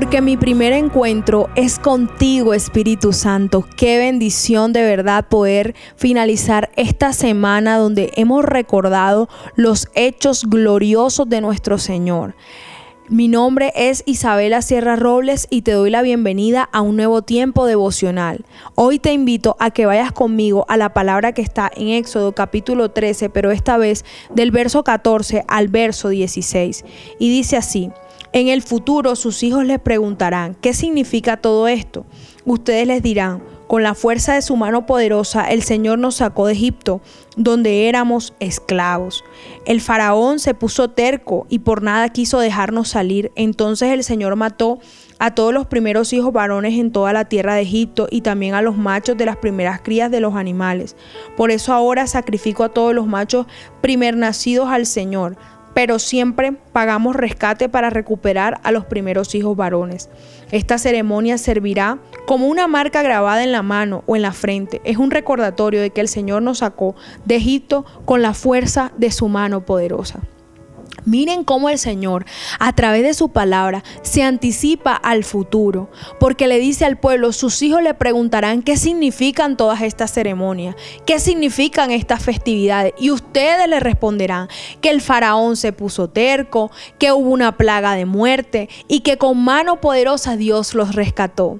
porque mi primer encuentro es contigo, Espíritu Santo. Qué bendición de verdad poder finalizar esta semana donde hemos recordado los hechos gloriosos de nuestro Señor. Mi nombre es Isabela Sierra Robles y te doy la bienvenida a un nuevo tiempo devocional. Hoy te invito a que vayas conmigo a la palabra que está en Éxodo capítulo 13, pero esta vez del verso 14 al verso 16. Y dice así, en el futuro sus hijos les preguntarán, ¿qué significa todo esto? Ustedes les dirán, con la fuerza de su mano poderosa, el Señor nos sacó de Egipto, donde éramos esclavos. El faraón se puso terco y por nada quiso dejarnos salir. Entonces el Señor mató a todos los primeros hijos varones en toda la tierra de Egipto y también a los machos de las primeras crías de los animales. Por eso ahora sacrifico a todos los machos primer nacidos al Señor pero siempre pagamos rescate para recuperar a los primeros hijos varones. Esta ceremonia servirá como una marca grabada en la mano o en la frente. Es un recordatorio de que el Señor nos sacó de Egipto con la fuerza de su mano poderosa. Miren cómo el Señor, a través de su palabra, se anticipa al futuro, porque le dice al pueblo, sus hijos le preguntarán qué significan todas estas ceremonias, qué significan estas festividades, y ustedes le responderán que el faraón se puso terco, que hubo una plaga de muerte y que con mano poderosa Dios los rescató.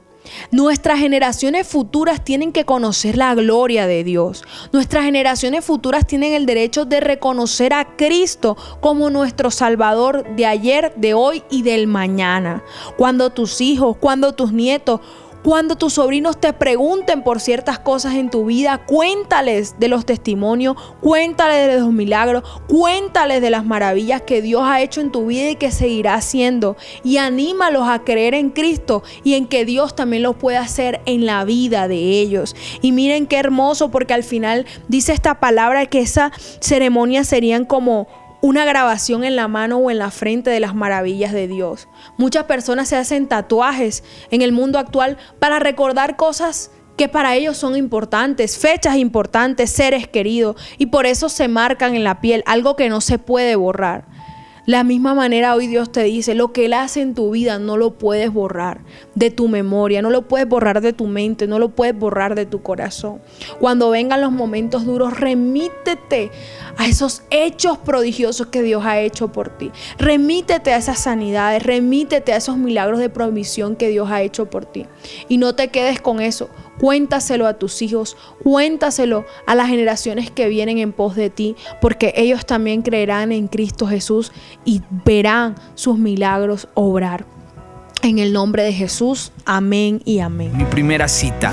Nuestras generaciones futuras tienen que conocer la gloria de Dios. Nuestras generaciones futuras tienen el derecho de reconocer a Cristo como nuestro Salvador de ayer, de hoy y del mañana. Cuando tus hijos, cuando tus nietos cuando tus sobrinos te pregunten por ciertas cosas en tu vida, cuéntales de los testimonios, cuéntales de los milagros, cuéntales de las maravillas que Dios ha hecho en tu vida y que seguirá haciendo. Y anímalos a creer en Cristo y en que Dios también lo puede hacer en la vida de ellos. Y miren qué hermoso porque al final dice esta palabra que esa ceremonia serían como una grabación en la mano o en la frente de las maravillas de Dios. Muchas personas se hacen tatuajes en el mundo actual para recordar cosas que para ellos son importantes, fechas importantes, seres queridos, y por eso se marcan en la piel, algo que no se puede borrar. La misma manera hoy Dios te dice, lo que Él hace en tu vida no lo puedes borrar de tu memoria, no lo puedes borrar de tu mente, no lo puedes borrar de tu corazón. Cuando vengan los momentos duros, remítete a esos hechos prodigiosos que Dios ha hecho por ti. Remítete a esas sanidades, remítete a esos milagros de provisión que Dios ha hecho por ti. Y no te quedes con eso. Cuéntaselo a tus hijos, cuéntaselo a las generaciones que vienen en pos de ti, porque ellos también creerán en Cristo Jesús y verán sus milagros obrar. En el nombre de Jesús, amén y amén. Mi primera cita